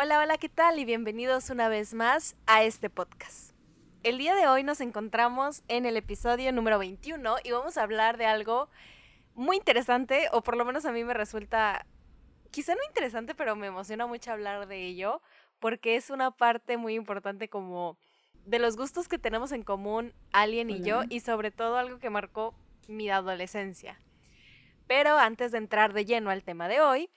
Hola, hola, ¿qué tal? Y bienvenidos una vez más a este podcast. El día de hoy nos encontramos en el episodio número 21 y vamos a hablar de algo muy interesante, o por lo menos a mí me resulta, quizá no interesante, pero me emociona mucho hablar de ello, porque es una parte muy importante como de los gustos que tenemos en común, Alien y yo, y sobre todo algo que marcó mi adolescencia. Pero antes de entrar de lleno al tema de hoy,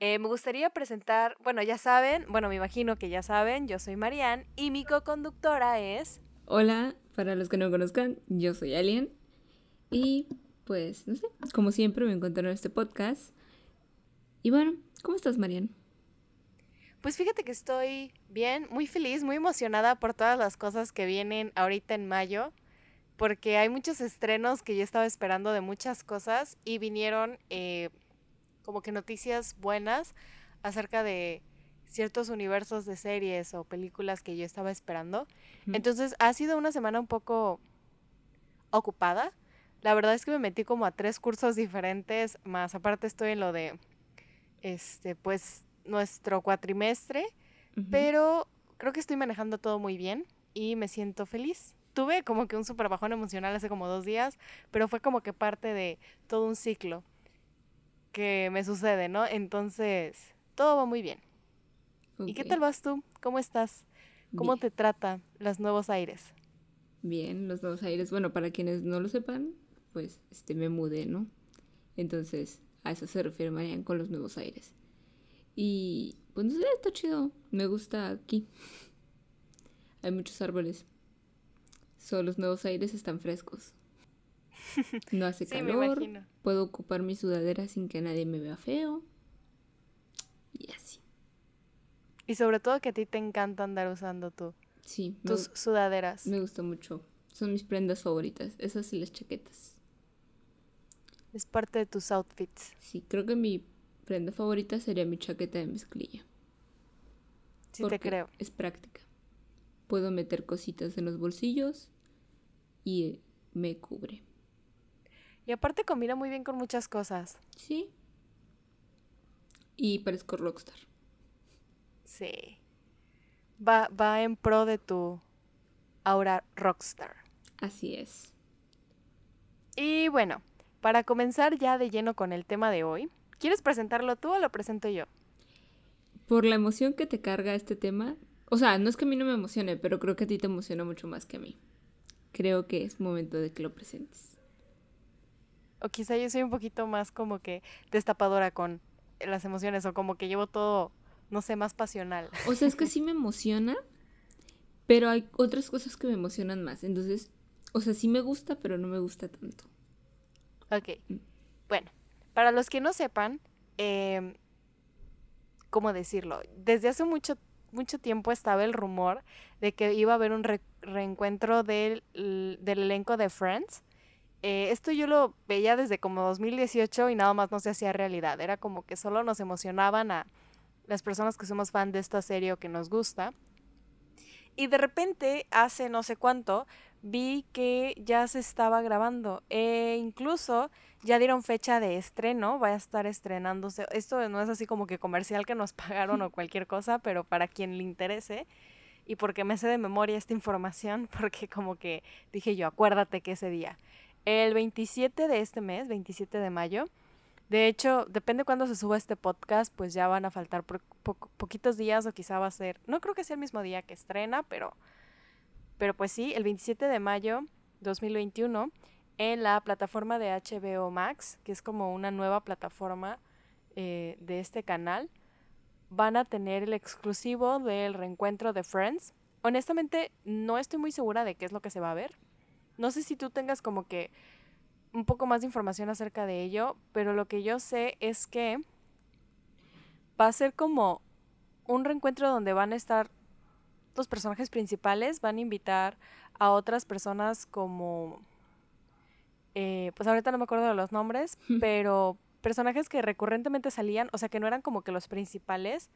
eh, me gustaría presentar, bueno, ya saben, bueno, me imagino que ya saben, yo soy Marianne y mi co-conductora es... Hola, para los que no conozcan, yo soy Alien y pues, no sé, como siempre me encuentro en este podcast. Y bueno, ¿cómo estás, Marianne? Pues fíjate que estoy bien, muy feliz, muy emocionada por todas las cosas que vienen ahorita en mayo, porque hay muchos estrenos que yo estaba esperando de muchas cosas y vinieron eh, como que noticias buenas acerca de ciertos universos de series o películas que yo estaba esperando. Entonces ha sido una semana un poco ocupada. La verdad es que me metí como a tres cursos diferentes, más aparte estoy en lo de, este, pues, nuestro cuatrimestre, pero creo que estoy manejando todo muy bien y me siento feliz. Tuve como que un super bajón emocional hace como dos días, pero fue como que parte de todo un ciclo que me sucede, ¿no? Entonces, todo va muy bien. ¿Y qué tal vas tú? ¿Cómo estás? ¿Cómo te trata los nuevos aires? Bien, los nuevos aires. Bueno, para quienes no lo sepan, pues este me mudé, ¿no? Entonces, a eso se refiere Marian con los nuevos aires. Y pues no sé, está chido. Me gusta aquí. Hay muchos árboles. Solo los nuevos aires están frescos. No hace calor. Puedo ocupar mi sudadera sin que nadie me vea feo. Y así. Y sobre todo que a ti te encanta andar usando. Sí. Tus sudaderas. Me gusta mucho. Son mis prendas favoritas. Esas y las chaquetas. Es parte de tus outfits. Sí, creo que mi prenda favorita sería mi chaqueta de mezclilla. Sí, te creo. Es práctica. Puedo meter cositas en los bolsillos y me cubre. Y aparte combina muy bien con muchas cosas. Sí. Y parezco rockstar. Sí. Va, va en pro de tu aura rockstar. Así es. Y bueno, para comenzar ya de lleno con el tema de hoy, ¿quieres presentarlo tú o lo presento yo? Por la emoción que te carga este tema, o sea, no es que a mí no me emocione, pero creo que a ti te emociona mucho más que a mí. Creo que es momento de que lo presentes. O quizá yo soy un poquito más como que destapadora con las emociones o como que llevo todo, no sé, más pasional. O sea, es que sí me emociona, pero hay otras cosas que me emocionan más. Entonces, o sea, sí me gusta, pero no me gusta tanto. Ok. Mm. Bueno, para los que no sepan, eh, ¿cómo decirlo? Desde hace mucho, mucho tiempo estaba el rumor de que iba a haber un reencuentro del, del elenco de Friends eh, esto yo lo veía desde como 2018 y nada más no se hacía realidad. Era como que solo nos emocionaban a las personas que somos fan de esta serie o que nos gusta. Y de repente, hace no sé cuánto, vi que ya se estaba grabando. E incluso ya dieron fecha de estreno, va a estar estrenándose. Esto no es así como que comercial que nos pagaron o cualquier cosa, pero para quien le interese. Y porque me sé de memoria esta información, porque como que dije yo, acuérdate que ese día el 27 de este mes, 27 de mayo. De hecho, depende cuándo se suba este podcast, pues ya van a faltar poquitos días o quizá va a ser, no creo que sea el mismo día que estrena, pero, pero pues sí, el 27 de mayo 2021 en la plataforma de HBO Max, que es como una nueva plataforma eh, de este canal, van a tener el exclusivo del reencuentro de Friends. Honestamente, no estoy muy segura de qué es lo que se va a ver. No sé si tú tengas como que un poco más de información acerca de ello, pero lo que yo sé es que va a ser como un reencuentro donde van a estar los personajes principales, van a invitar a otras personas como, eh, pues ahorita no me acuerdo de los nombres, pero personajes que recurrentemente salían, o sea que no eran como que los principales,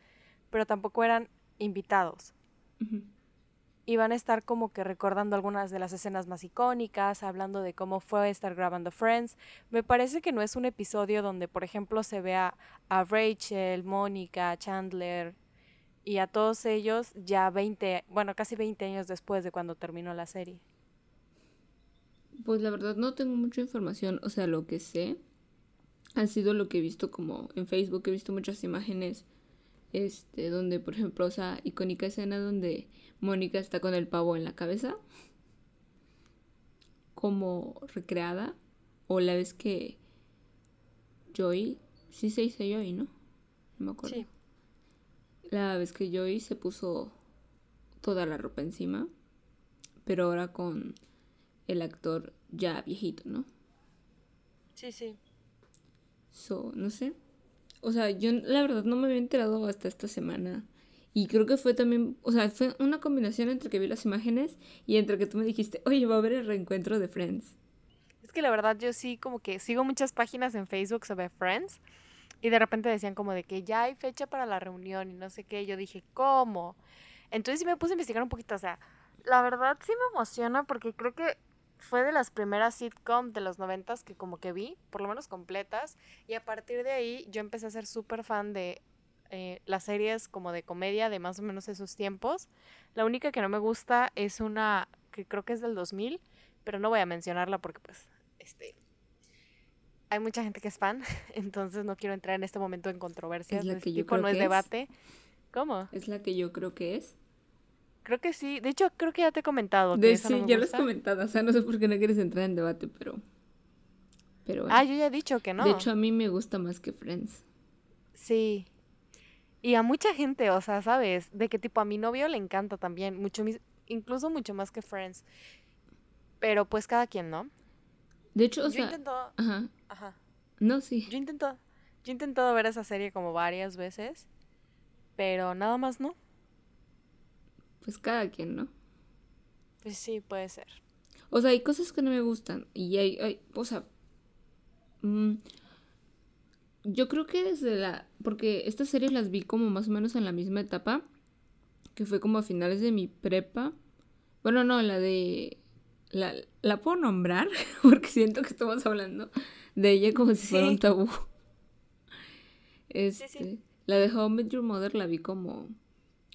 pero tampoco eran invitados y van a estar como que recordando algunas de las escenas más icónicas, hablando de cómo fue estar grabando Friends. Me parece que no es un episodio donde, por ejemplo, se vea a Rachel, Mónica, Chandler y a todos ellos ya 20, bueno, casi 20 años después de cuando terminó la serie. Pues la verdad no tengo mucha información, o sea, lo que sé ha sido lo que he visto como en Facebook, he visto muchas imágenes este donde por ejemplo, o sea, icónica escena donde Mónica está con el pavo en la cabeza como recreada o la vez que Joy, sí se dice Joy, ¿no? No me acuerdo. Sí. La vez que Joy se puso toda la ropa encima, pero ahora con el actor ya viejito, ¿no? Sí, sí. So, no sé. O sea, yo la verdad no me había enterado hasta esta semana. Y creo que fue también, o sea, fue una combinación entre que vi las imágenes y entre que tú me dijiste, oye, va a haber el reencuentro de Friends. Es que la verdad yo sí como que sigo muchas páginas en Facebook sobre Friends y de repente decían como de que ya hay fecha para la reunión y no sé qué. Yo dije, ¿cómo? Entonces sí me puse a investigar un poquito, o sea, la verdad sí me emociona porque creo que fue de las primeras sitcoms de los noventas que como que vi, por lo menos completas, y a partir de ahí yo empecé a ser súper fan de eh, las series como de comedia de más o menos esos tiempos. La única que no me gusta es una que creo que es del 2000, pero no voy a mencionarla porque pues, este, hay mucha gente que es fan, entonces no quiero entrar en este momento en controversias. Es la que yo creo no es debate. ¿Cómo? Es la que yo creo que es. Creo que sí. De hecho, creo que ya te he comentado. De, sí, ya lo has comentado. O sea, no sé por qué no quieres entrar en debate, pero. pero Ah, yo ya he dicho que no. De hecho, a mí me gusta más que Friends. Sí. Y a mucha gente, o sea, ¿sabes? De qué tipo a mi novio le encanta también. Mucho, incluso mucho más que Friends. Pero pues cada quien, ¿no? De hecho, o yo Intento... Ajá. Ajá. No, sí. Yo intento. Yo he intentado ver esa serie como varias veces. Pero nada más no pues cada quien, ¿no? Pues sí, puede ser. O sea, hay cosas que no me gustan y hay, hay o sea, mm, yo creo que desde la, porque estas series las vi como más o menos en la misma etapa, que fue como a finales de mi prepa. Bueno, no, la de, la, la puedo nombrar porque siento que estamos hablando de ella como si fuera un tabú. Este, La de I Met Your Mother la vi como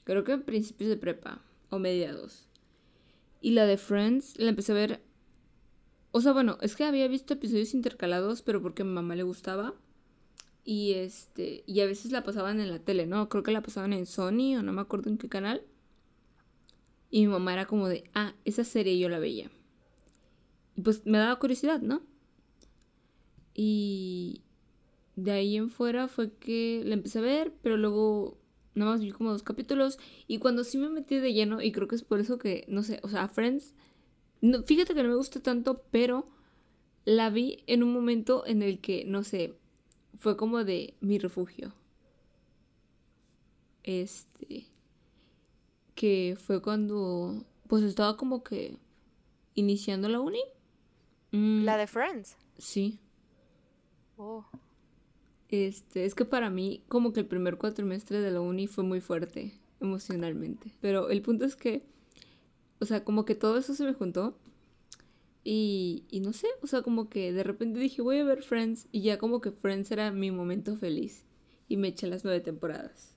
creo que en principios de prepa o mediados. Y la de Friends la empecé a ver. O sea, bueno, es que había visto episodios intercalados, pero porque a mi mamá le gustaba. Y este. Y a veces la pasaban en la tele, ¿no? Creo que la pasaban en Sony o no me acuerdo en qué canal. Y mi mamá era como de, ah, esa serie yo la veía. Y pues me daba curiosidad, ¿no? Y de ahí en fuera fue que la empecé a ver, pero luego nada más vi como dos capítulos y cuando sí me metí de lleno y creo que es por eso que, no sé, o sea, Friends, no, fíjate que no me gusta tanto, pero la vi en un momento en el que, no sé, fue como de mi refugio. Este, que fue cuando, pues estaba como que iniciando la uni. Mm. La de Friends. Sí. Oh. Este, es que para mí como que el primer cuatrimestre de la uni fue muy fuerte emocionalmente. Pero el punto es que, o sea, como que todo eso se me juntó. Y, y no sé, o sea, como que de repente dije, voy a ver Friends. Y ya como que Friends era mi momento feliz. Y me eché las nueve temporadas.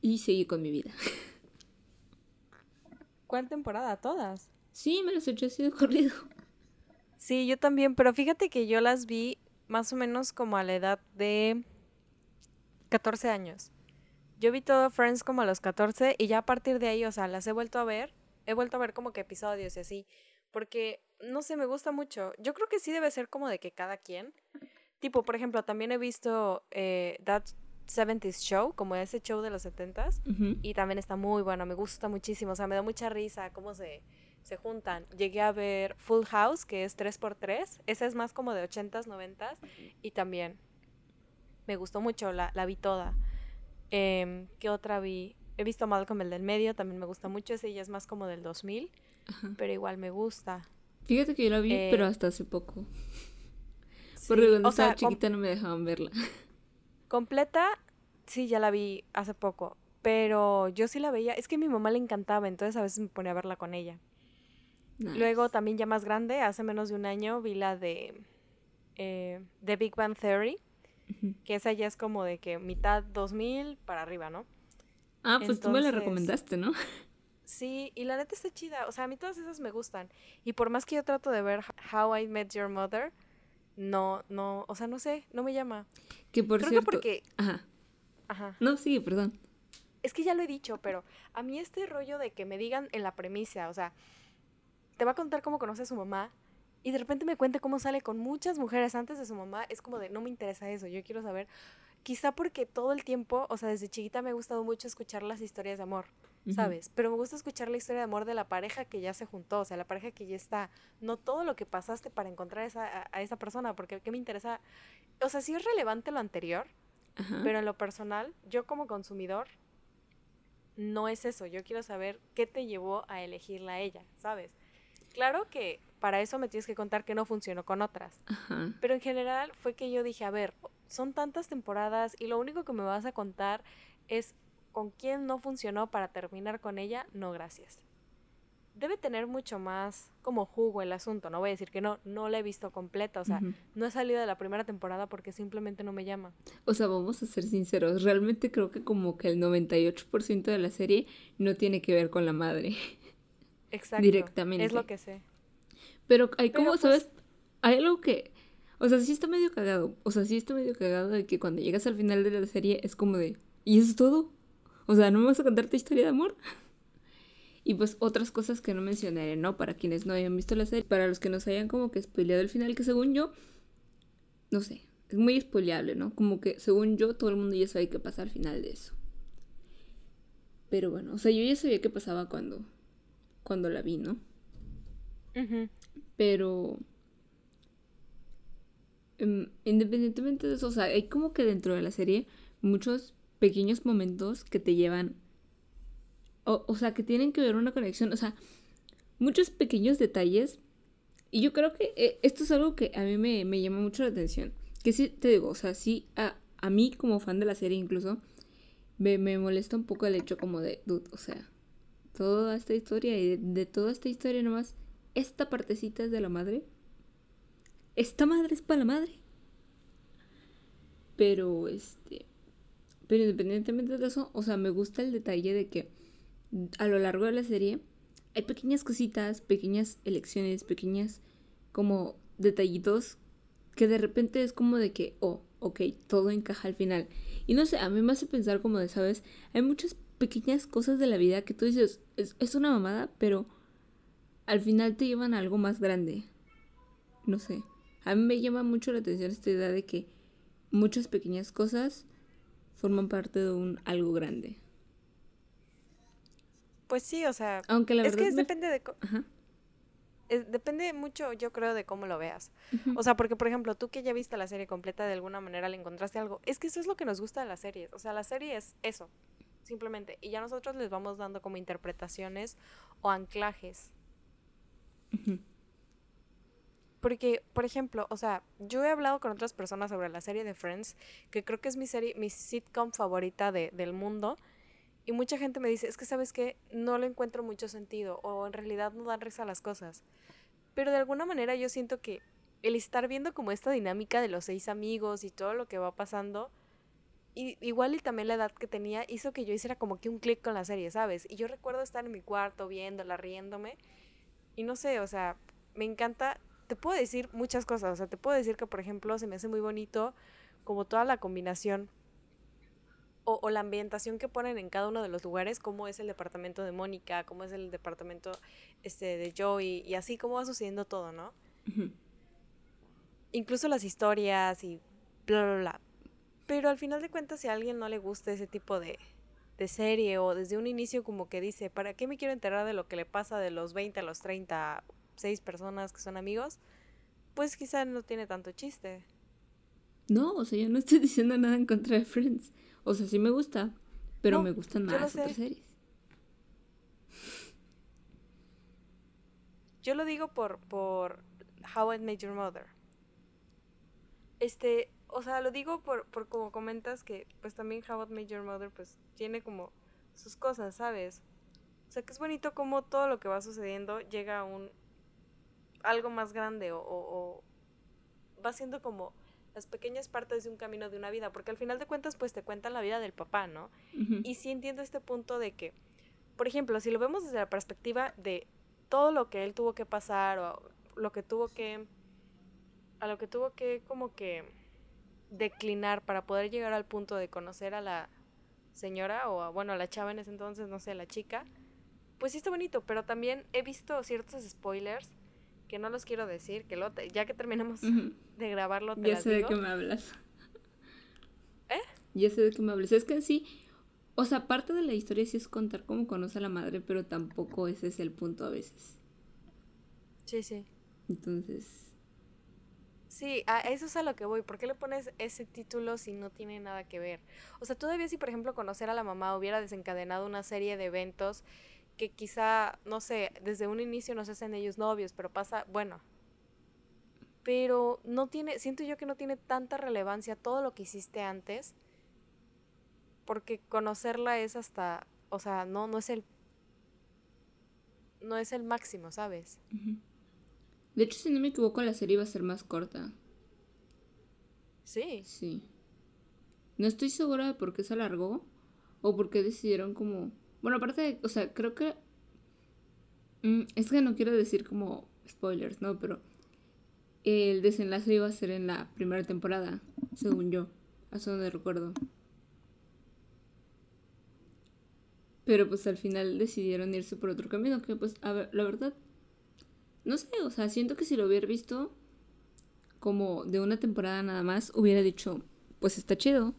Y seguí con mi vida. ¿Cuál temporada? ¿Todas? Sí, me las eché así de corrido. Sí, yo también, pero fíjate que yo las vi más o menos como a la edad de 14 años. Yo vi todo Friends como a los 14 y ya a partir de ahí, o sea, las he vuelto a ver. He vuelto a ver como que episodios y así. Porque, no sé, me gusta mucho. Yo creo que sí debe ser como de que cada quien. Tipo, por ejemplo, también he visto eh, That 70s Show, como ese show de los 70s. Y también está muy bueno, me gusta muchísimo. O sea, me da mucha risa cómo se se juntan. Llegué a ver Full House, que es 3x3. Esa es más como de 80s, 90s. Y también me gustó mucho, la, la vi toda. Eh, ¿Qué otra vi? He visto Malcolm el del medio, también me gusta mucho. Ese ya es más como del 2000, pero igual me gusta. Fíjate que yo la vi, eh, pero hasta hace poco. Porque cuando estaba chiquita no me dejaban verla. Completa, sí, ya la vi hace poco. Pero yo sí la veía. Es que a mi mamá le encantaba, entonces a veces me ponía a verla con ella. Luego también ya más grande, hace menos de un año, vi la de eh, The Big Bang Theory. que esa ya es como de que mitad 2000 para arriba, ¿no? Ah, pues tú me la recomendaste, ¿no? Sí, y la neta está chida. O sea, a mí todas esas me gustan. Y por más que yo trato de ver How I Met Your Mother, no, no, o sea, no sé, no me llama. Que por cierto. porque. Ajá. Ajá. No, sí, perdón. Es que ya lo he dicho, pero a mí este rollo de que me digan en la premisa, o sea, te va a contar cómo conoce a su mamá y de repente me cuente cómo sale con muchas mujeres antes de su mamá, es como de, no me interesa eso, yo quiero saber, quizá porque todo el tiempo, o sea, desde chiquita me ha gustado mucho escuchar las historias de amor. ¿sabes? Pero me gusta escuchar la historia de amor de la pareja que ya se juntó, o sea, la pareja que ya está. No todo lo que pasaste para encontrar esa, a, esa persona, porque ¿qué me interesa? O sea, sí es relevante lo anterior, pero en lo personal, yo como consumidor, no es eso. Yo quiero saber qué te llevó a elegirla a ella, ¿sabes? Claro que para eso me tienes que contar que no funcionó con otras. Pero en general fue que yo dije, a ver, son tantas temporadas y lo único que me vas a contar es con quién no funcionó para terminar con ella, no gracias. Debe tener mucho más como jugo el asunto, no voy a decir que no, no la he visto completa, o sea, no he salido de la primera temporada porque simplemente no me llama. O sea, vamos a ser sinceros, realmente creo que como que el 98% de la serie no tiene que ver con la madre. Exacto. Directamente. Es lo que sé. Pero hay como, pues ¿sabes? Hay algo que... O sea, sí está medio cagado. O sea, sí está medio cagado de que cuando llegas al final de la serie es como de... ¿Y eso es todo? O sea, ¿no me vas a contar tu historia de amor? Y pues otras cosas que no mencionaré, ¿no? Para quienes no hayan visto la serie. Para los que nos hayan como que spoileado el final, que según yo, no sé, es muy spoileable, ¿no? Como que según yo, todo el mundo ya sabe qué pasa al final de eso. Pero bueno, o sea, yo ya sabía qué pasaba cuando, cuando la vi, ¿no? Pero... Em, independientemente de eso, o sea, hay como que dentro de la serie muchos pequeños momentos que te llevan, o, sea, que tienen que ver una conexión, o sea, muchos pequeños detalles. Y yo creo que eh, esto es algo que a mí me, llama mucho la atención. Que sí, te digo, o sea, sí, a, a mí como fan de la serie incluso, me, me, molesta un poco el hecho como de, dude, o sea, toda esta historia y de, toda esta historia nomás, esta partecita es de la madre. Esta madre es para la madre. Pero, este, pero independientemente de eso, o sea, me gusta el detalle de que a lo largo de la serie hay pequeñas cositas, pequeñas elecciones, pequeñas como detallitos que de repente es como de que, oh, ok, todo encaja al final. Y no sé, a mí me hace pensar como de, ¿sabes? Hay muchas pequeñas cosas de la vida que tú dices, es, es una mamada, pero al final te llevan a algo más grande. No sé. A mí me llama mucho la atención esta idea de que muchas pequeñas cosas forman parte de un algo grande. Pues sí, o sea, Aunque la es que depende de... depende mucho, yo creo, de cómo lo veas. O sea, porque, por ejemplo, tú que ya viste la serie completa, de alguna manera le encontraste algo. Es que eso es lo que nos gusta de las series. O sea, la serie es eso, simplemente. Y ya nosotros les vamos dando como interpretaciones o anclajes. Porque, por ejemplo, o sea, yo he hablado con otras personas sobre la serie de Friends, que creo que es mi serie, mi sitcom favorita de, del mundo. Y mucha gente me dice, es que sabes que no le encuentro mucho sentido o en realidad no dan risa a las cosas. Pero de alguna manera yo siento que el estar viendo como esta dinámica de los seis amigos y todo lo que va pasando, y, igual y también la edad que tenía hizo que yo hiciera como que un clic con la serie, ¿sabes? Y yo recuerdo estar en mi cuarto viéndola, riéndome. Y no sé, o sea, me encanta te puedo decir muchas cosas. O sea, te puedo decir que, por ejemplo, se me hace muy bonito como toda la combinación o, la ambientación que ponen en cada uno de los lugares, cómo es el departamento de Mónica, cómo es el departamento este, de Joey, y así cómo va sucediendo todo, ¿no? Incluso las historias y bla, bla, bla. Pero al final de cuentas, si a alguien no le gusta ese tipo de, de serie o desde un inicio como que dice, ¿para qué me quiero enterar de lo que le pasa de los 20 a los 30 seis personas que son amigos, pues quizá no tiene tanto chiste. No, o sea, yo no estoy diciendo nada en contra de Friends. O sea, sí me gusta, pero me gustan más otras series. Yo lo digo por, por How I Met Your Mother. Este, o sea, lo digo por, por como comentas que pues también How I Met Your Mother pues tiene como sus cosas, ¿sabes? O sea, que es bonito como todo lo que va sucediendo llega a un algo más grande o, va siendo como las pequeñas partes de un camino de una vida, porque al final de cuentas pues te cuentan la vida del papá, ¿no? Y sí entiendo este punto de que, por ejemplo, si lo vemos desde la perspectiva de todo lo que él tuvo que pasar o lo que tuvo que, a lo que tuvo que como que declinar para poder llegar al punto de conocer a la señora o a, bueno, a la chava en ese entonces, no sé, la chica, pues sí está bonito, pero también he visto ciertos spoilers que no los quiero decir, que lo ya que terminemos de grabarlo te Ya sé de qué me hablas. ¿Eh? Ya sé de qué me hablas. Es que sí, o sea, parte de la historia sí es contar cómo conoce a la madre, pero tampoco ese es el punto a veces. Sí, sí. Entonces... Sí, a eso es a lo que voy. ¿Por qué le pones ese título si no tiene nada que ver? O sea, todavía si, por ejemplo, conocer a la mamá hubiera desencadenado una serie de eventos que quizá, no sé, desde un inicio no se hacen ellos novios, pero pasa, bueno. Pero no tiene, siento yo que no tiene tanta relevancia todo lo que hiciste antes, porque conocerla es hasta, o sea, no, no es el, no es el máximo, ¿sabes? De hecho, si no me equivoco, la serie iba a ser más corta. Sí. Sí. No estoy segura de por qué se alargó o por qué decidieron como bueno, aparte, o sea, creo que... Mm, es que no quiero decir como spoilers, ¿no? Pero el desenlace iba a ser en la primera temporada, según yo, hasta donde recuerdo. Pero pues al final decidieron irse por otro camino, que pues, a ver, la verdad, no sé, o sea, siento que si lo hubiera visto como de una temporada nada más, hubiera dicho, pues está chido,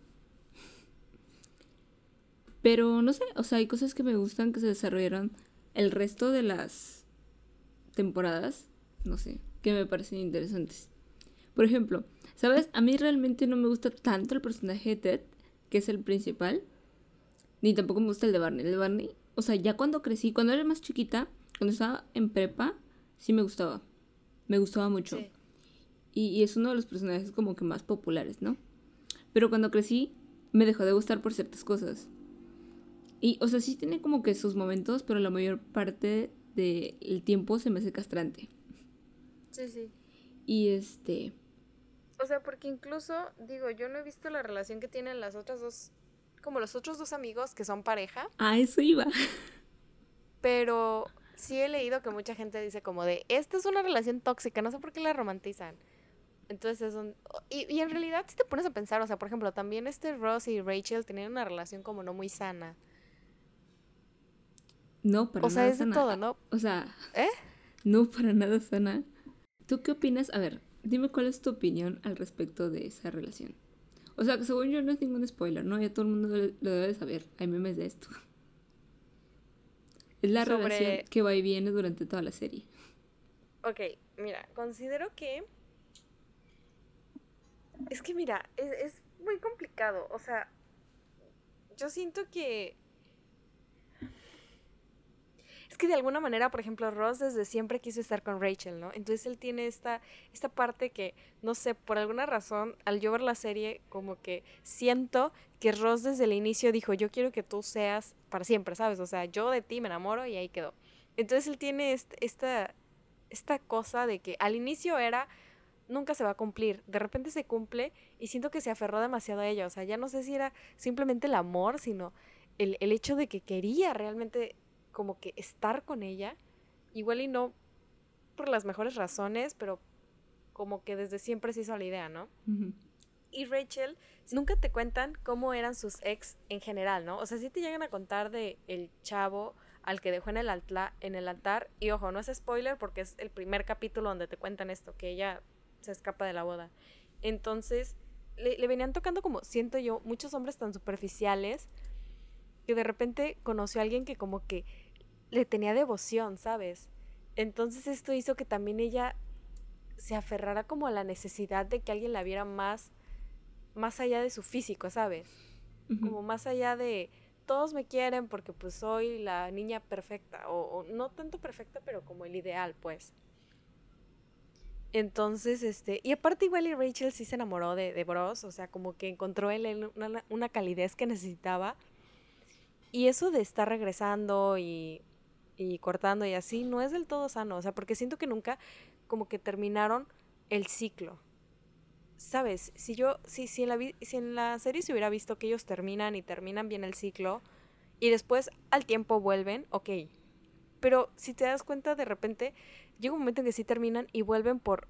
pero no sé, o sea, hay cosas que me gustan que se desarrollaron el resto de las temporadas, no sé, que me parecen interesantes. Por ejemplo, ¿sabes? A mí realmente no me gusta tanto el personaje de Ted, que es el principal, ni tampoco me gusta el de Barney. El de Barney, o sea, ya cuando crecí, cuando era más chiquita, cuando estaba en prepa, sí me gustaba. Me gustaba mucho. Y, y es uno de los personajes como que más populares, ¿no? Pero cuando crecí, me dejó de gustar por ciertas cosas. Y, o sea, sí tiene como que sus momentos, pero la mayor parte del tiempo se me hace castrante. Sí, sí. Y este... O sea, porque incluso, digo, yo no he visto la relación que tienen las otras dos, como los otros dos amigos que son pareja. Ah, eso iba. Pero sí he leído que mucha gente dice como de, esta es una relación tóxica, no sé por qué la romantizan. Entonces es un... Y, y en realidad si te pones a pensar, o sea, por ejemplo, también este Ross y Rachel tenían una relación como no muy sana. No, para o sea, es de todo, ¿no? O sea, ¿eh? No, para nada sana. ¿Tú qué opinas? A ver, dime cuál es tu opinión al respecto de esa relación. O sea, que según yo no es ningún spoiler, ¿no? Ya todo el mundo lo debe saber. Hay memes de esto. Es la relación que va y viene durante toda la serie. Ok, mira, considero que... Es que mira, es, es muy complicado. O sea, yo siento que es que de alguna manera, por ejemplo, Ross desde siempre quiso estar con Rachel, ¿no? Entonces él tiene esta, esta parte que, no sé, por alguna razón, al yo ver la serie, como que siento que Ross desde el inicio dijo, yo quiero que tú seas para siempre, ¿sabes? O sea, yo de ti me enamoro y ahí quedó. Entonces él tiene esta, esta cosa de que al inicio era nunca se va a cumplir. De repente se cumple y siento que se aferró demasiado a ella. O sea, ya no sé si era simplemente el amor, sino el, el hecho de que quería realmente como que estar con ella, igual y no por las mejores razones, pero como que desde siempre se hizo la idea, ¿no? Y Rachel, nunca te cuentan cómo eran sus ex en general, ¿no? O sea, sí te llegan a contar de el chavo al que dejó en el, en el altar, y ojo, no es spoiler porque es el primer capítulo donde te cuentan esto, que ella se escapa de la boda. Entonces, le, le venían tocando como, siento yo, muchos hombres tan superficiales que de repente conoció a alguien que como que le tenía devoción, ¿sabes? Entonces esto hizo que también ella se aferrara como a la necesidad de que alguien la viera más, más allá de su físico, ¿sabes? Como más allá de todos me quieren porque pues soy la niña perfecta, o, no tanto perfecta, pero como el ideal, pues. Entonces, este, y aparte igual y Rachel sí se enamoró de, de Bros, o sea, como que encontró en él una, una calidez que necesitaba. Y eso de estar regresando y y cortando y así, no es del todo sano, o sea, porque siento que nunca como que terminaron el ciclo, sabes, si yo, si, si, en la, si en la serie se hubiera visto que ellos terminan y terminan bien el ciclo y después al tiempo vuelven, ok. Pero si te das cuenta, de repente llega un momento en que sí terminan y vuelven por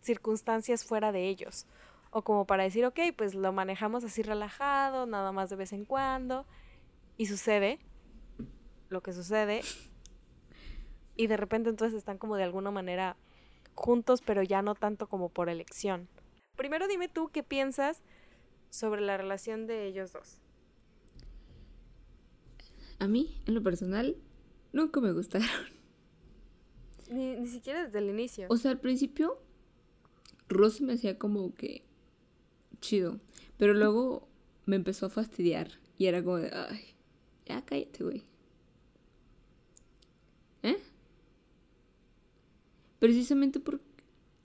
circunstancias fuera de ellos. O como para decir, ok, pues lo manejamos así relajado, nada más de vez en cuando. Y sucede lo que sucede. Y de repente entonces están como de alguna manera juntos, pero ya no tanto como por elección. Primero dime tú qué piensas sobre la relación de ellos dos. A mí, en lo personal, nunca me gustaron. Ni, ni siquiera desde el inicio. O sea, al principio, Ross me hacía como que chido. Pero luego me empezó a fastidiar. Y era como de, ay, ya cállate, güey. ¿Eh? Precisamente porque,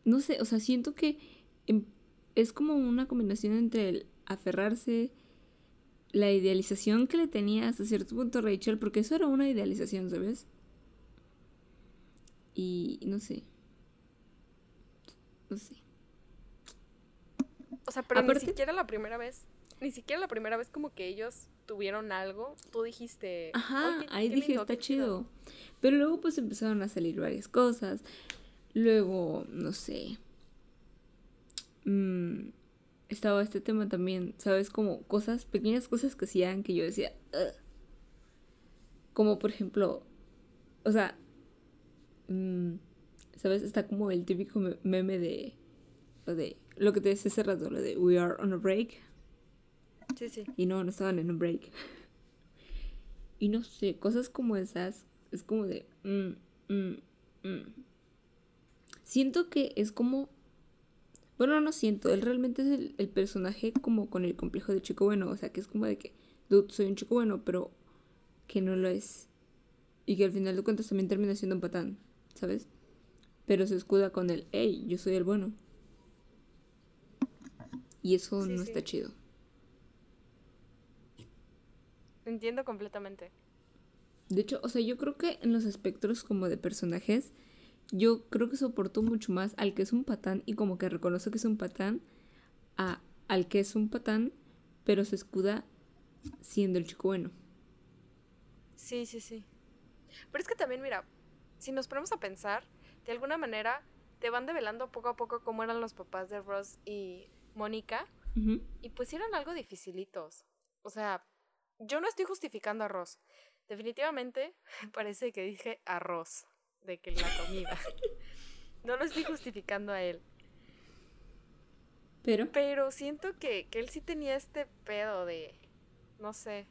no sé, o sea, siento que em, es como una combinación entre el aferrarse, la idealización que le tenía hasta cierto punto Rachel, porque eso era una idealización, ¿sabes? Y no sé. No sé. O sea, pero ni siquiera la primera vez. Ni siquiera la primera vez como que ellos tuvieron algo. Tú dijiste. Ajá, ahí dije, está chido. Pero luego pues empezaron a salir varias cosas. Luego, no sé. Mmm, estaba este tema también, ¿sabes? Como cosas, pequeñas cosas que hacían que yo decía. Como por ejemplo. O sea, Mm, ¿sabes? Está como el típico meme de lo de lo que te decía hace rato, lo de we are on a break. Sí, sí. Y no, no estaban en un break. Y no sé, cosas como esas, es como de... Mm, mm, siento que es como... Bueno, no siento, él realmente es el, el, personaje como con el complejo de chico bueno, o sea, que es como de que, dude, soy un chico bueno, pero que no lo es. Y que al final de cuentas también termina siendo un patán. ¿sabes? Pero se escuda con el, hey, yo soy el bueno. Y eso no está chido. Entiendo completamente. De hecho, o sea, yo creo que en los espectros como de personajes, yo creo que soportó mucho más al que es un patán y como que reconoce que es un patán, a al que es un patán, pero se escuda siendo el chico bueno. Sí, sí, sí. Pero es que también, mira, si nos ponemos a pensar, de alguna manera te van develando poco a poco cómo eran los papás de Ross y Mónica. Y pues eran algo dificilitos. O sea, yo no estoy justificando a Ross. Definitivamente parece que dije arroz, de que la comida. no lo estoy justificando a él. Pero. Pero siento que, que él sí tenía este pedo de, no sé,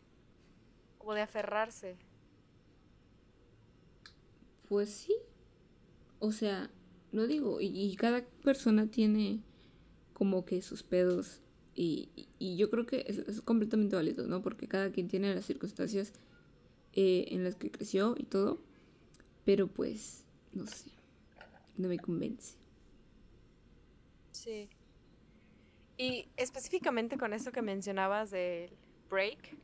como de aferrarse. Pues sí. O sea, no digo, y, cada persona tiene como que sus pedos y, yo creo que es, completamente válido, ¿no? Porque cada quien tiene las circunstancias eh, en las que creció y todo. Pero pues, no sé, no me convence. Sí. Y específicamente con eso que mencionabas del break,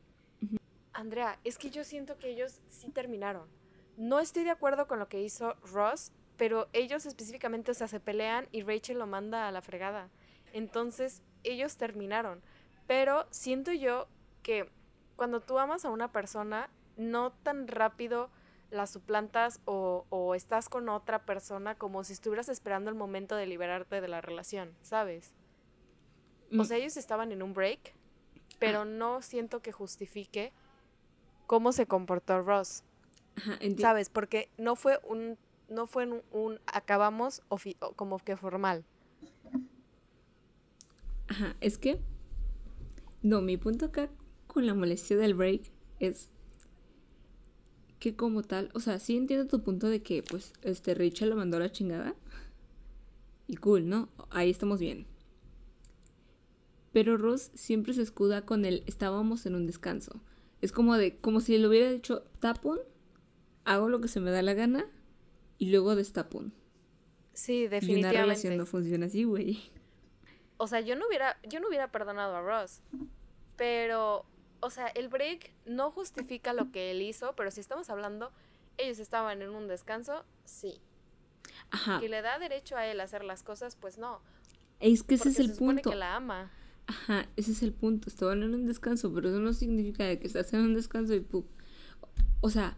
Andrea, es que yo siento que ellos sí terminaron. No estoy de acuerdo con lo que hizo Ross, pero ellos específicamente, o sea, se pelean y Rachel lo manda a la fregada. Entonces, ellos terminaron. Pero siento yo que cuando tú amas a una persona, no tan rápido la suplantas o, o, estás con otra persona como si estuvieras esperando el momento de liberarte de la relación, ¿sabes? O mm. sea, ellos estaban en un break, pero ah. no siento que justifique cómo se comportó Ross. ¿Sabes? Porque no fue un, no fue un, acabamos como que formal. Ajá, es que, no, mi punto acá con la molestia del break es que como tal, o sea, sí entiendo tu punto de que, pues, este, Rachel lo mandó a la chingada. Y cool, ¿no? Ahí estamos bien. Pero Ross siempre se escuda con el estábamos en un descanso. Es como de, como si le hubiera dicho tapón hago lo que se me da la gana y luego destapo. Sí, definitivamente. Y una relación no funciona así, güey. O sea, yo no hubiera, yo no hubiera perdonado a Ross. Pero, o sea, el break no justifica lo que él hizo, pero si estamos hablando, ellos estaban en un descanso, sí. Ajá. Que le da derecho a él a hacer las cosas, pues no. Es que ese es el se punto. que la ama. Ajá, ese es el punto. Estaban en un descanso, pero eso no significa de que estás en un descanso y pu- O sea,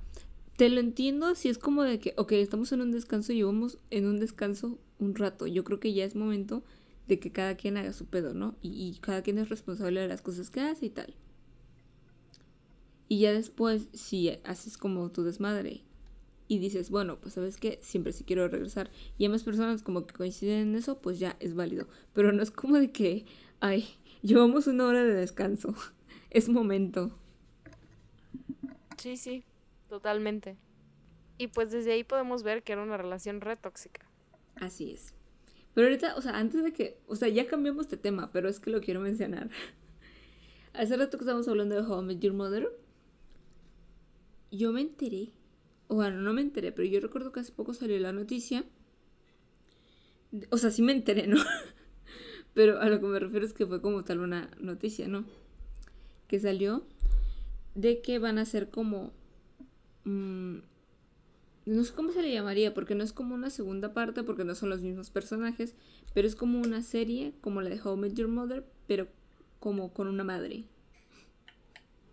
te lo entiendo si es como de que, ok, estamos en un descanso y llevamos en un descanso un rato. Yo creo que ya es momento de que cada quien haga su pedo, ¿no? Y, y cada quien es responsable de las cosas que hace y tal. Y ya después, si haces como tu desmadre y dices, bueno, pues sabes que siempre sí quiero regresar y hay más personas como que coinciden en eso, pues ya es válido. Pero no es como de que, ay, llevamos una hora de descanso. Es momento. Sí, sí, totalmente. Y pues desde ahí podemos ver que era una relación re tóxica. Así es. Pero ahorita, o sea, antes de que, o sea, ya cambiamos de tema, pero es que lo quiero mencionar. Hace rato que estábamos hablando de How I Met Your Mother, yo me enteré, o bueno, no me enteré, pero yo recuerdo que hace poco salió la noticia. O sea, sí me enteré, ¿no? Pero a lo que me refiero es que fue como tal una noticia, ¿no? Que salió de que van a ser como... mm, no sé cómo se le llamaría, porque no es como una segunda parte, porque no son los mismos personajes, pero es como una serie, como la de How I Met Your Mother, pero como con una madre.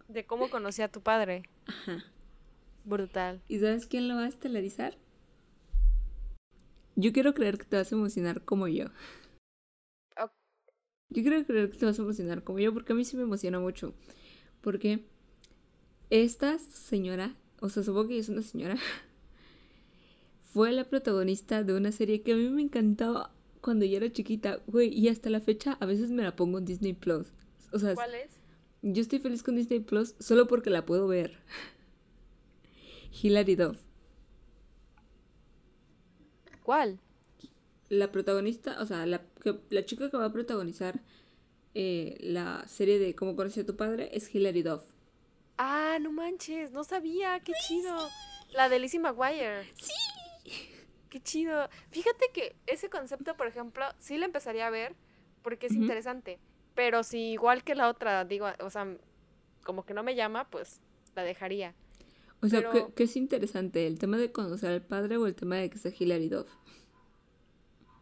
De cómo conocí a tu padre. Ajá. Brutal. ¿Y sabes quién lo va a estelarizar? Yo quiero creer que te vas a emocionar como yo. Yo quiero creer que te vas a emocionar como yo, porque a mí sí me emociona mucho. Porque esta señora, o sea, supongo que es una señora, fue la protagonista de una serie que a mí me encantaba cuando yo era chiquita, güey, y hasta la fecha a veces me la pongo en Disney Plus. O sea, ¿Cuál es? yo estoy feliz con Disney Plus solo porque la puedo ver. Hilary Duff. ¿Cuál? La protagonista, o sea, la, que- la chica que va a protagonizar eh, la serie de Cómo conocí a tu padre es Hilary Duff. Ah, no manches, no sabía, qué chido. La de Lizzie McGuire. Sí. Qué chido. Fíjate que ese concepto, por ejemplo, sí lo empezaría a ver porque es interesante. Pero si igual que la otra, digo, o sea, como que no me llama, pues la dejaría. O sea, Pero- ¿qué, qué es interesante? ¿El tema de conocer al padre o el tema de que sea Hilary Duff?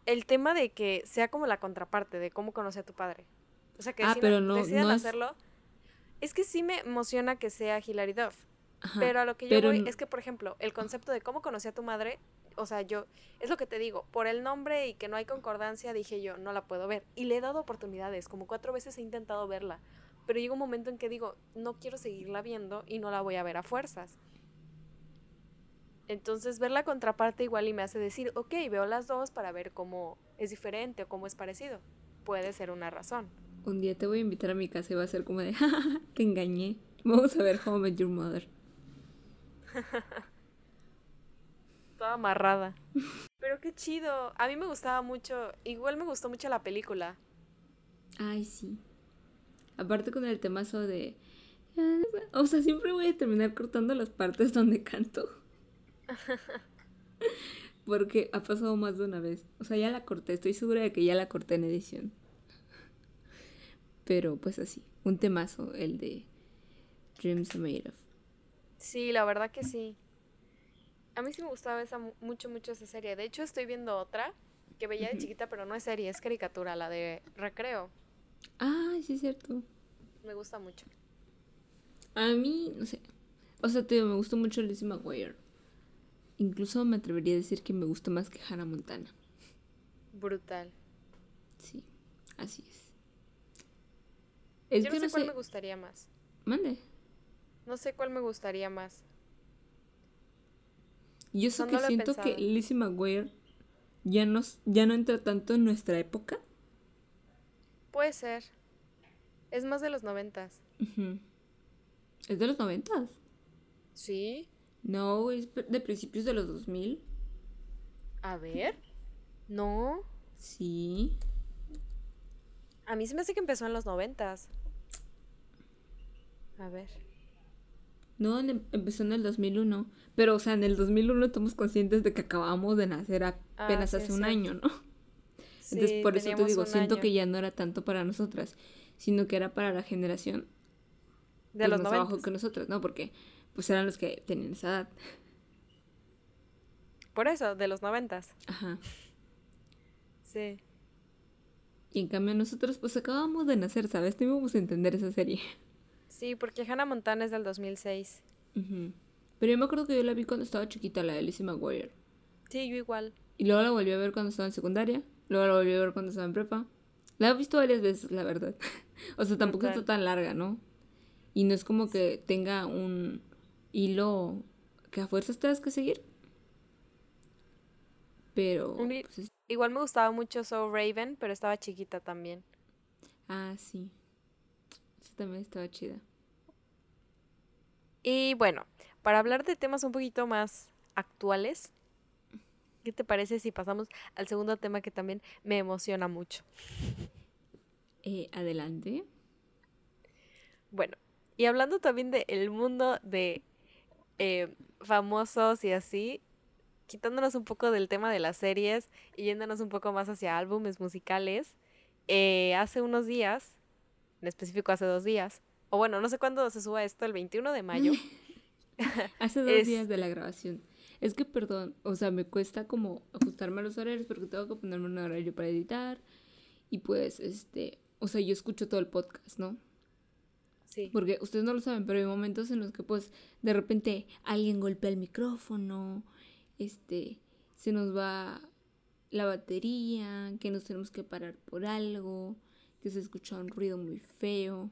El tema de que sea como la contraparte de cómo conocí a tu padre. O sea, que Ah, decidan- pero no- decidan no es- hacerlo. Es que sí me emociona que sea Hilary Duff. Ajá, Pero a lo que yo pero voy es que, por ejemplo, el concepto de cómo conocí a tu madre, o sea, yo, es lo que te digo, por el nombre y que no hay concordancia, dije yo, no la puedo ver. Y le he dado oportunidades, como cuatro veces he intentado verla. Pero llega un momento en que digo, no quiero seguirla viendo y no la voy a ver a fuerzas. Entonces, ver la contraparte igual y me hace decir, ok, veo las dos para ver cómo es diferente o cómo es parecido. Puede ser una razón. Un día te voy a invitar a mi casa y va a ser como de, "Ja, ja, te engañé. Vamos a ver How I Met Your Mother. Toda amarrada. Pero qué chido. A mí me gustaba mucho, igual me gustó mucho la película. Ay, sí. Aparte con el temazo de... O sea, siempre voy a terminar cortando las partes donde canto. Porque ha pasado más de una vez. O sea, ya la corté. Estoy segura de que ya la corté en edición. Pero pues así. Un temazo, el de Dreams are made of. Sí, la verdad que sí. A mí sí me gustaba esa, mu- mucho, mucho esa serie. De hecho, estoy viendo otra que veía de chiquita, pero no es serie, es caricatura, la de Recreo. Ay, sí es cierto. Me gusta mucho. A mí, no sé. O sea, te digo, me gustó mucho Lizzie McGuire. Incluso me atrevería a decir que me gusta más que Hannah Montana. Brutal. Sí, así es. Es Yo que no sé no cuál sé. me gustaría más. Mande. No sé cuál me gustaría más. Yo sé que no siento que. Lizzie McGuire ya no, ya no entra tanto en nuestra época. Puede ser. Es más de los noventas. Es de los noventas. Sí. No, es de principios de los 2000. A ver. No. Sí. A mí se me hace que empezó en los noventas. A ver. No, en- empezó en el 2001. Pero, o sea, en el 2001 estamos conscientes de que acabamos de nacer apenas sí, hace un año, ¿no? Entonces, Sí, por eso te digo, siento año. que ya no era tanto para nosotras, sino que era para la generación De pues, los más abajo que nosotras, ¿no? Porque pues eran los que tenían esa edad. Por eso, de los noventas. Ajá. Sí. Y en cambio nosotros pues acabamos de nacer, ¿sabes? No íbamos a entender esa serie. Sí, porque Hannah Montana es del 2006. Pero yo me acuerdo que yo la vi cuando estaba chiquita, la de Lizzie McGuire. Sí, yo igual. Y luego la volví a ver cuando estaba en secundaria. Luego la volví a ver cuando estaba en prepa. La he visto varias veces, la verdad. o sea, tampoco está tan larga, ¿no? Y no es como que tenga un hilo que a fuerzas tengas que seguir. Pero... Pues, igual me gustaba mucho So Raven, pero estaba chiquita también. Ah, sí. Esa también estaba chida. Y bueno, para hablar de temas un poquito más actuales, ¿qué te parece si pasamos al segundo tema que también me emociona mucho? Eh, adelante. Bueno, y hablando también del mundo de eh, famosos y así, quitándonos un poco del tema de las series y yéndonos un poco más hacia álbumes musicales, eh, hace unos días, en específico hace dos días, o bueno, no sé cuándo se suba esto, el 21 de mayo, Hace dos días de la grabación. Es que, perdón, o sea, me cuesta como ajustarme a los horarios porque tengo que ponerme un horario para editar. Y pues, este, o sea, yo escucho todo el podcast, ¿no? Porque ustedes no lo saben, pero hay momentos en los que, pues, de repente alguien golpea el micrófono, este, se nos va la batería, que nos tenemos que parar por algo, que se escucha un ruido muy feo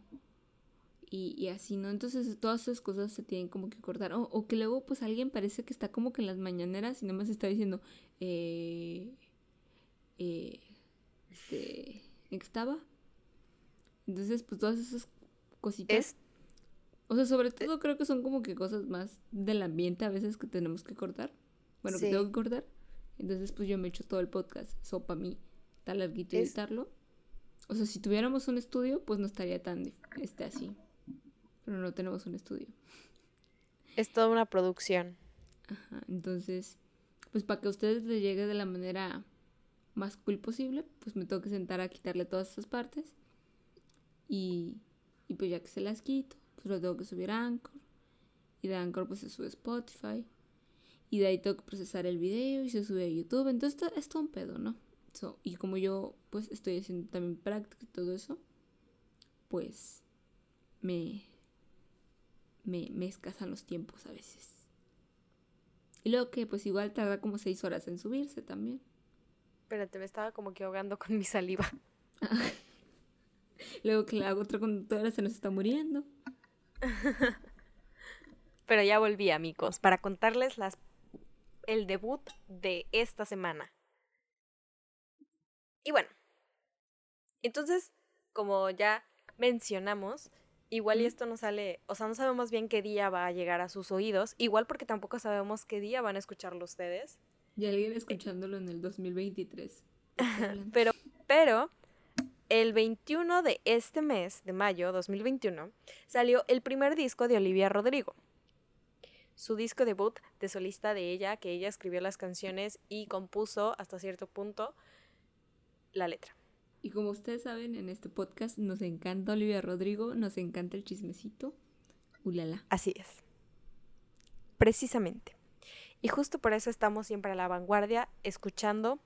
y, así, ¿no? Entonces todas esas cosas se tienen como que cortar. O, que luego pues alguien parece que está como que en las mañaneras y nada más está diciendo, eh, eh, este, ¿en estaba? Entonces pues todas esas cositas. O sea, sobre todo creo que son como que cosas más del ambiente a veces que tenemos que cortar. Bueno, que tengo que cortar. Entonces pues yo me echo todo el podcast. Eso para mí está larguito editarlo. O sea, si tuviéramos un estudio, pues no estaría tan este, así pero no tenemos un estudio. Es toda una producción. Ajá, entonces, pues para que a ustedes les llegue de la manera más cool posible, pues me tengo que sentar a quitarle todas esas partes. Y, y pues ya que se las quito, pues lo tengo que subir a Anchor. Y de Anchor pues se sube a Spotify. Y de ahí tengo que procesar el video y se sube a YouTube. Entonces es todo un pedo, ¿no? y como yo pues estoy haciendo también práctica y todo eso, pues me, me, me escasan los tiempos a veces. Y luego que pues igual tarda como seis horas en subirse también. Espérate, me estaba como que ahogando con mi saliva. luego que la otra conductora se nos está muriendo. Pero ya volví, amigos, para contarles las el debut de esta semana. Y bueno, entonces, como ya mencionamos, Igual y esto no sale, o sea, no sabemos bien qué día va a llegar a sus oídos, igual porque tampoco sabemos qué día van a escucharlo ustedes. Y alguien escuchándolo en el 2023. pero, pero, el 21 de este mes, de mayo 2021, salió el primer disco de Olivia Rodrigo. Su disco debut de solista de ella, que ella escribió las canciones y compuso hasta cierto punto la letra. Y como ustedes saben, en este podcast nos encanta Olivia Rodrigo, nos encanta el chismecito. Ulala. Así es. Precisamente. Y justo por eso estamos siempre a la vanguardia, escuchando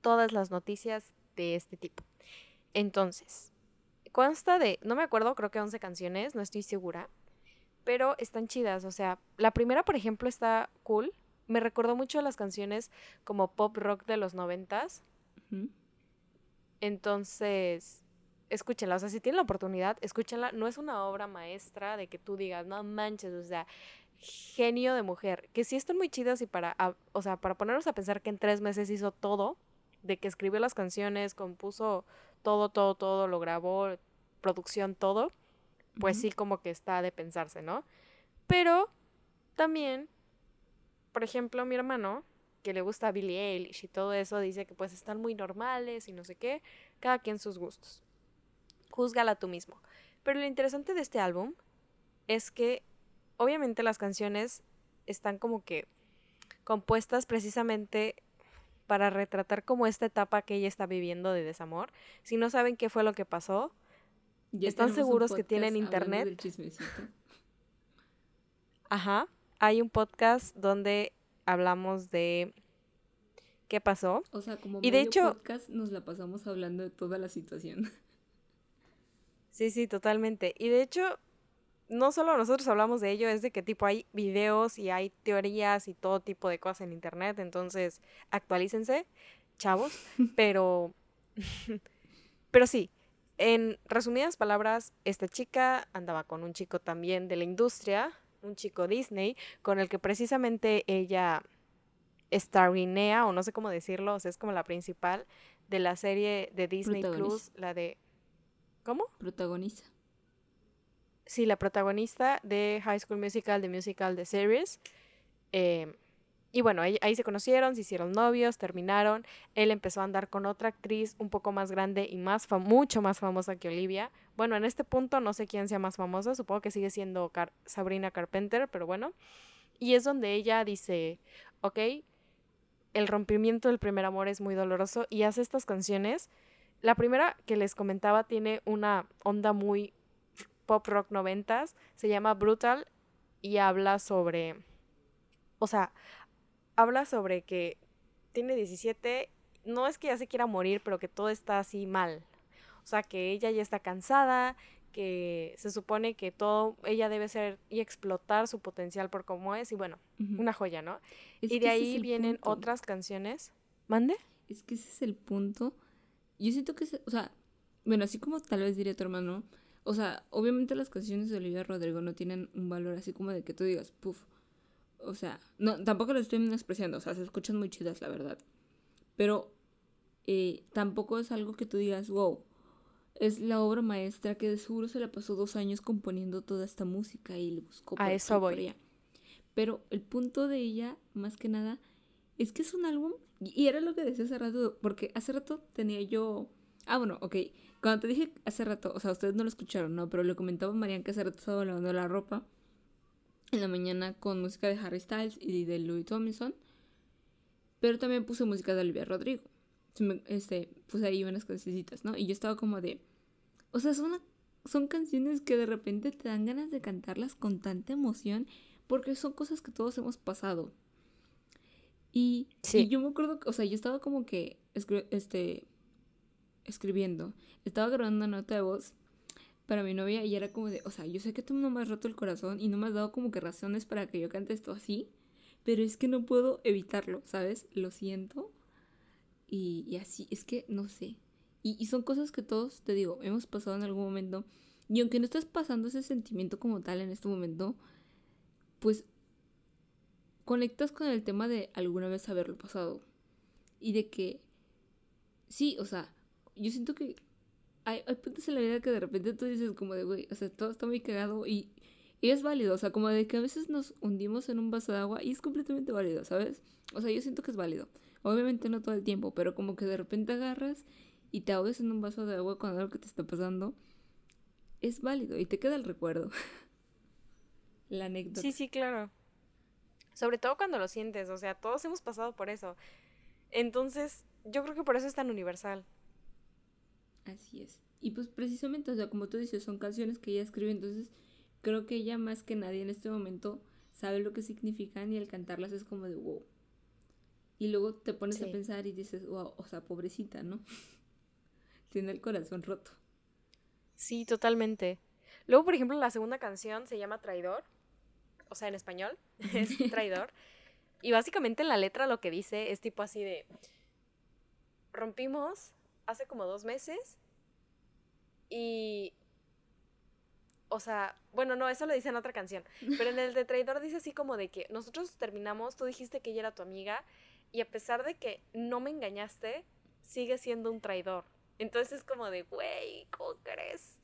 todas las noticias de este tipo. Entonces, consta de, no me acuerdo, creo que 11 canciones, no estoy segura, pero están chidas. O sea, la primera, por ejemplo, está cool. Me recordó mucho a las canciones como pop rock de los noventas. Entonces, escúchenla. O sea, si tienen la oportunidad, escúchenla. No es una obra maestra de que tú digas, no manches, o sea, genio de mujer. Que sí están muy chidas y para, o sea, para ponernos a pensar que en tres meses hizo todo, de que escribió las canciones, compuso todo, todo, todo, lo grabó, producción, todo, pues sí como que está de pensarse, ¿no? Pero también, por ejemplo, mi hermano, que le gusta a Billie Eilish y todo eso, dice que pues están muy normales y no sé qué, cada quien sus gustos. Júzgala tú mismo. Pero lo interesante de este álbum es que obviamente las canciones están como que compuestas precisamente para retratar como esta etapa que ella está viviendo de desamor. Si no saben qué fue lo que pasó, están seguros que tienen internet. Ajá. Hay un podcast donde hablamos de qué pasó. O sea, como y de hecho, podcast nos la pasamos hablando de toda la situación. Sí, sí, totalmente. Y de hecho, no solo nosotros hablamos de ello, es de que tipo hay videos y hay teorías y todo tipo de cosas en internet, entonces actualícense, chavos, pero pero sí, en resumidas palabras, esta chica andaba con un chico también de la industria, un chico Disney, con el que precisamente ella starrinea, o no sé cómo decirlo, o sea, es como la principal de la serie de Disney Plus, la de... ¿Cómo? Protagoniza. Sí, la protagonista de High School Musical, de Musical, de Series. Eh, y bueno, ahí, se conocieron, se hicieron novios, terminaron. Él empezó a andar con otra actriz un poco más grande y más mucho más famosa que Olivia. Bueno, en este punto no sé quién sea más famosa, supongo que sigue siendo Sabrina Carpenter, pero bueno. Y es donde ella dice, ok, el rompimiento del primer amor es muy doloroso y hace estas canciones. La primera que les comentaba tiene una onda muy pop rock noventas, se llama Brutal y habla sobre, o sea, habla sobre que tiene 17, no es que ya se quiera morir, pero que todo está así mal. O sea, que ella ya está cansada, que se supone que todo, ella debe ser y explotar su potencial por cómo es, y bueno, una joya, ¿no? y de ahí vienen otras canciones. ¿Mande? Es que ese es el punto. Yo siento que, o sea, bueno, así como tal vez diría tu hermano, o sea, obviamente las canciones de Olivia Rodrigo no tienen un valor así como de que tú digas, puff, o sea, no, tampoco lo estoy despreciando, o sea, se escuchan muy chidas, la verdad. Pero eh, tampoco es algo que tú digas, wow, es la obra maestra que de seguro se la pasó dos años componiendo toda esta música y le buscó A eso voy. Pero el punto de ella, más que nada, es que es un álbum, y era lo que decía hace rato, porque hace rato tenía yo... Ah, bueno, ok. Cuando te dije hace rato, o sea, ustedes no lo escucharon, ¿no? Pero le comentaba a Marian que hace rato estaba lavando la ropa en la mañana con música de Harry Styles y de Louis Tomlinson. Pero también puse música de Olivia Rodrigo. Este, puse ahí unas cancioncitas, ¿no? Y yo estaba como de... O sea, son, son canciones que de repente te dan ganas de cantarlas con tanta emoción porque son cosas que todos hemos pasado. Y, y yo me acuerdo, o sea, yo estaba como que este, escribiendo, estaba grabando una nota de voz para mi novia y era como de, o sea, yo sé que tú no me has roto el corazón y no me has dado como que razones para que yo cante esto así, pero es que no puedo evitarlo, ¿sabes? Lo siento. Y, así, es que no sé. Y, y, son cosas que todos, te digo, hemos pasado en algún momento. Y aunque no estés pasando ese sentimiento como tal en este momento, pues conectas con el tema de alguna vez haberlo pasado. Y de que, sí, o sea, yo siento que hay, puntos en la vida que de repente tú dices como de, güey, o sea, todo está muy cagado y, y es válido, o sea, como de que a veces nos hundimos en un vaso de agua y es completamente válido, ¿sabes? O sea, yo siento que es válido. Obviamente no todo el tiempo, pero como que de repente agarras y te ahogas en un vaso de agua cuando algo que te está pasando, es válido y te queda el recuerdo. la anécdota. Sí, sí, claro. Sobre todo cuando lo sientes, o sea, todos hemos pasado por eso. Entonces, yo creo que por eso es tan universal. Así es. Y pues precisamente, o sea, como tú dices, son canciones que ella escribe, entonces creo que ella más que nadie en este momento sabe lo que significan y al cantarlas es como de wow. Y luego te pones a pensar y dices, wow, o sea, pobrecita, ¿no? Tiene el corazón roto. Sí, totalmente. Luego, por ejemplo, la segunda canción se llama Traidor, o sea, en español, es Traidor. Y básicamente en la letra lo que dice es tipo así de, rompimos hace como dos meses y... O sea, bueno, no, eso lo dice en otra canción. Pero en el de Traidor dice así como de que nosotros terminamos, tú dijiste que ella era tu amiga y a pesar de que no me engañaste, sigue siendo un traidor. Entonces es como de, güey, ¿cómo crees?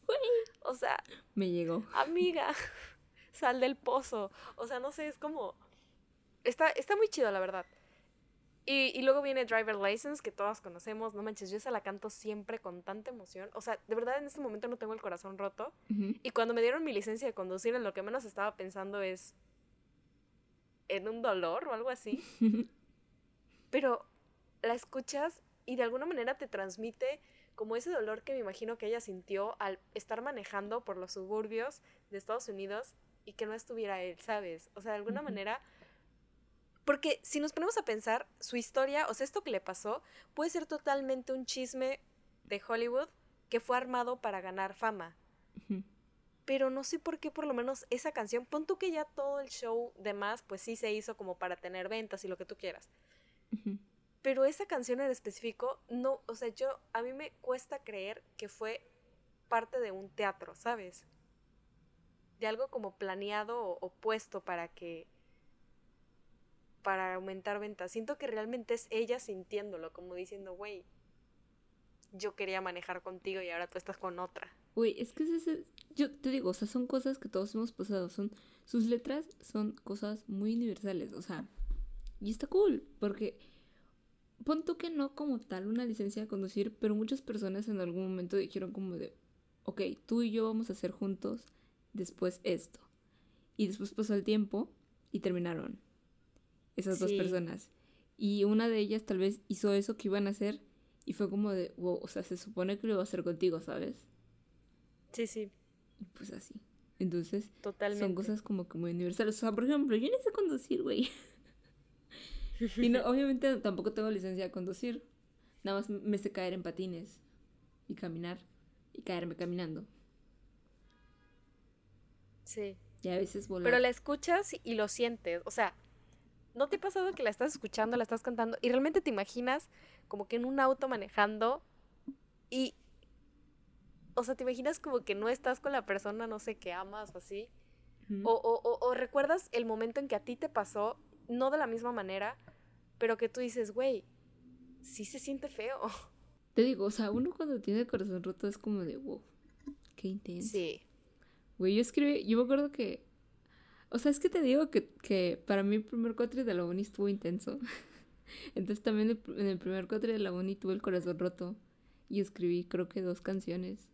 O sea, me llegó. Amiga, sal del pozo. O sea, no sé, es como... Está, está muy chido, la verdad. Y, luego viene Driver License, que todas conocemos. No manches, yo esa la canto siempre con tanta emoción. O sea, de verdad en este momento no tengo el corazón roto. Y cuando me dieron mi licencia de conducir, en lo que menos estaba pensando es en un dolor o algo así. Pero la escuchas y de alguna manera te transmite como ese dolor que me imagino que ella sintió al estar manejando por los suburbios de Estados Unidos y que no estuviera él, ¿sabes? O sea, de alguna manera Porque si nos ponemos a pensar, su historia, o sea, esto que le pasó, puede ser totalmente un chisme de Hollywood que fue armado para ganar fama. Pero no sé por qué, por lo menos esa canción, pon tú que ya todo el show de más, pues sí se hizo como para tener ventas y lo que tú quieras. Pero esa canción en específico, no, o sea, yo, a mí me cuesta creer que fue parte de un teatro, ¿sabes? De algo como planeado o, o puesto para que para aumentar ventas. Siento que realmente es ella sintiéndolo, como diciendo, güey, yo quería manejar contigo y ahora tú estás con otra. Güey, es que es yo te digo, o sea, son cosas que todos hemos pasado, son, sus letras son cosas muy universales, o sea, y está cool, porque pon tú que no como tal una licencia de conducir, pero muchas personas en algún momento dijeron como de, ok, tú y yo vamos a hacer juntos después esto. Y después pasó el tiempo y terminaron esas dos personas. Y una de ellas tal vez hizo eso que iban a hacer y fue como de, wow, o sea, se supone que lo iba a hacer contigo, ¿sabes? Sí, sí. Y pues así. Entonces, Totalmente. son cosas como que muy universales. O sea, por ejemplo, yo no sé conducir, güey. y no, obviamente tampoco tengo licencia de conducir. Nada más me sé caer en patines y caminar y caerme caminando. Sí. Y a veces volar. Pero la escuchas y lo sientes. O sea, ¿no te ha pasado que la estás escuchando, la estás cantando y realmente te imaginas como que en un auto manejando y, o sea, te imaginas como que no estás con la persona, no sé, que amas o así? o, o, o, recuerdas el momento en que a ti te pasó, no de la misma manera, pero que tú dices, güey, sí se siente feo. Te digo, o sea, uno cuando tiene el corazón roto es como de, wow, qué intenso. Sí. Güey, yo escribí, yo me acuerdo que o sea, es que te digo que, para mí el primer cuatri de la uni estuvo intenso. Entonces también en el primer cuatri de la uni tuve el corazón roto. Y escribí creo que dos canciones.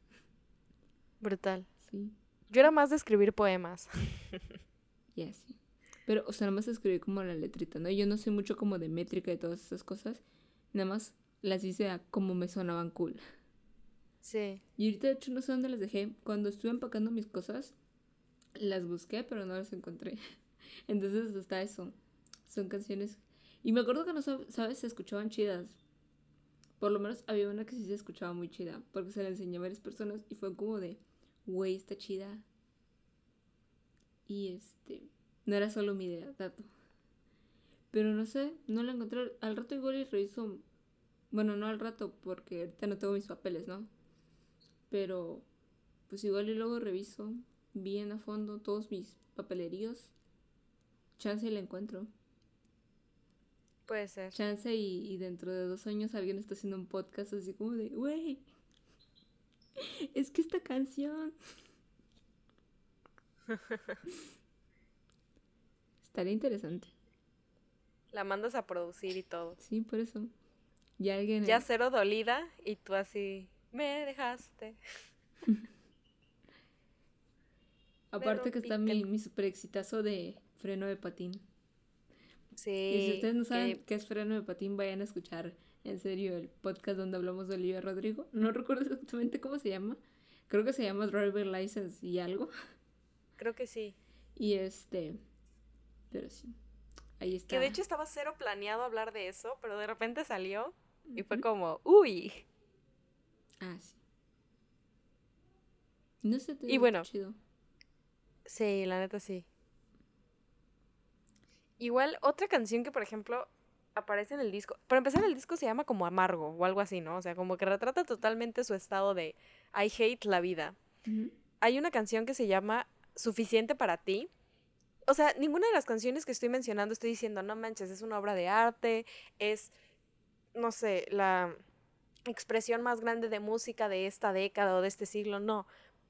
Brutal. Sí. Yo era más de escribir poemas. Ya, sí. Pero, o sea, nada más escribí como la letrita, ¿no? Yo no sé mucho como de métrica y todas esas cosas. Nada más las hice a como me sonaban cool. Sí. Y ahorita, de hecho, no sé dónde las dejé. Cuando estuve empacando mis cosas, las busqué, pero no las encontré. Entonces está eso. Son canciones. Y me acuerdo que no sabes, se escuchaban chidas. Por lo menos había una que sí se escuchaba muy chida. Porque se la enseñé a varias personas y fue como de, güey, está chida. Y este, no era solo mi idea, dato. Pero no sé, no la encontré. Al rato igual y reviso. Bueno, no al rato, porque ahorita no tengo mis papeles, ¿no? Pero, pues igual y luego reviso bien a fondo todos mis papeleríos, chance y la encuentro. Puede ser. Chance y, dentro de dos años alguien está haciendo un podcast así como de, wey, es que esta canción... Estaría interesante. La mandas a producir y todo. Sí, por eso. Ya alguien... Ya cero dolida y tú así, me dejaste. Aparte que está mi, mi super exitazo de freno de patín. Sí. Y si ustedes no saben qué es freno de patín, vayan a escuchar en serio el podcast donde hablamos de Olivia Rodrigo. No recuerdo exactamente cómo se llama. Creo que se llama Driver License y algo. Creo que sí. Y este. Pero sí. Ahí está. Que de hecho estaba cero planeado hablar de eso, pero de repente salió y fue como, uy. Ah, sí. No sé, te y bueno, chido. Sí, la neta sí. Igual, otra canción que, por ejemplo, aparece en el disco. Para empezar, el disco se llama como Amargo o algo así, ¿no? O sea, como que retrata totalmente su estado de I hate la vida. Hay una canción que se llama Suficiente para ti. O sea, ninguna de las canciones que estoy mencionando estoy diciendo, no manches, es una obra de arte, es, no sé, la expresión más grande de música de esta década o de este siglo, no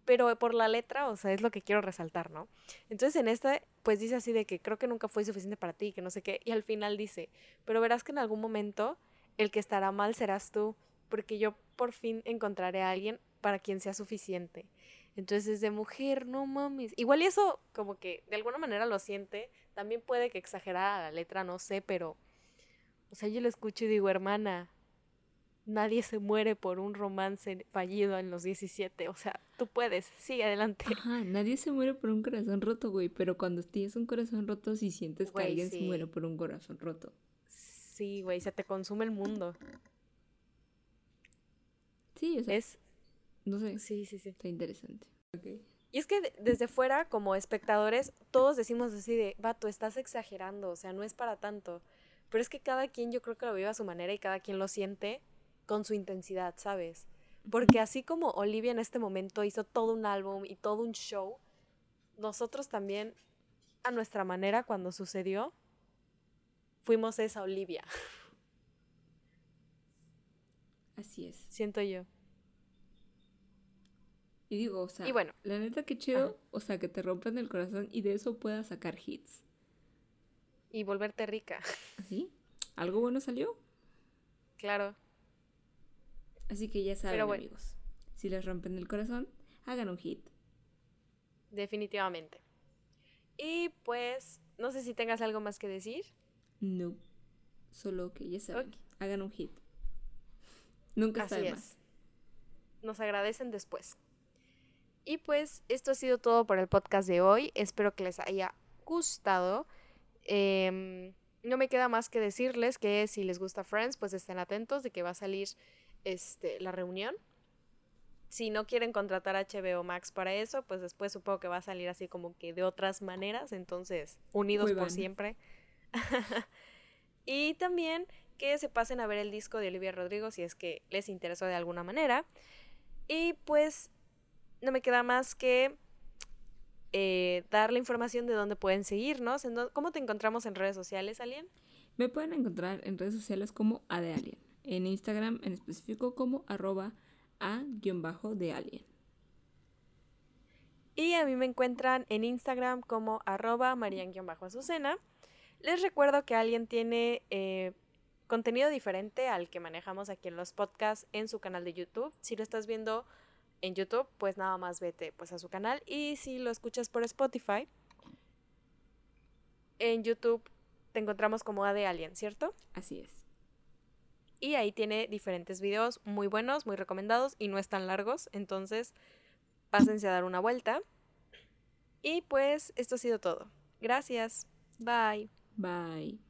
pero por la letra, o sea, es lo que quiero resaltar, ¿no? Entonces en esta, pues dice así de que creo que nunca fue suficiente para ti, que no sé qué, y al final dice, pero verás que en algún momento el que estará mal serás tú, porque yo por fin encontraré a alguien para quien sea suficiente. Entonces de mujer, no mames. Igual y eso como que de alguna manera lo siente, también puede que exagerara la letra, no sé, pero, o sea, yo lo escucho y digo, hermana, nadie se muere por un romance fallido en los 17. O sea, tú puedes, sigue adelante. Ajá, nadie se muere por un corazón roto, güey. Pero cuando tienes un corazón roto, si sientes que alguien se muere por un corazón roto. Sí, güey, se te consume el mundo. Sí, o sea, es. No sé. Sí, sí, sí. Está interesante. Y es que desde fuera, como espectadores, todos decimos así de, vato, estás exagerando, o sea, no es para tanto. Pero es que cada quien yo creo que lo vive a su manera y cada quien lo siente con su intensidad, ¿sabes? Porque así como Olivia en este momento hizo todo un álbum y todo un show, nosotros también, a nuestra manera, cuando sucedió, fuimos esa Olivia. Así es. Siento yo. Y digo, o sea, y bueno, la neta que chido, o sea, que te rompan el corazón y de eso puedas sacar hits. Y volverte rica. ¿Sí? ¿Algo bueno salió? Claro. Así que ya saben, amigos. Si les rompen el corazón, hagan un hit. Definitivamente. Y pues, no sé si tengas algo más que decir. No. Solo que ya saben, hagan un hit. Nunca Así más. Nos agradecen después. Y pues esto ha sido todo por el podcast de hoy. Espero que les haya gustado. Em, no me queda más que decirles que si les gusta Friends, pues estén atentos de que va a salir este, la reunión. Si no quieren contratar a HBO Max para eso, pues después supongo que va a salir así como que de otras maneras, entonces unidos por siempre. y también que se pasen a ver el disco de Olivia Rodrigo si es que les interesó de alguna manera. Y pues no me queda más que eh, dar la información de dónde pueden seguirnos. ¿Cómo te encontramos en redes sociales, Alien? Me pueden encontrar en redes sociales como Adealien en Instagram en específico como arroba a-de alien. Y a mí me encuentran en Instagram como arroba marian-azucena. Les recuerdo que alguien tiene eh, contenido diferente al que manejamos aquí en los podcasts en su canal de YouTube. Si lo estás viendo en YouTube, pues nada más vete pues a su canal. Y si lo escuchas por Spotify, en YouTube te encontramos como A de Alien, ¿cierto? Así es. Y ahí tiene diferentes videos muy buenos, muy recomendados y no están largos. Entonces, pásense a dar una vuelta. Y pues esto ha sido todo. Gracias. Bye. Bye.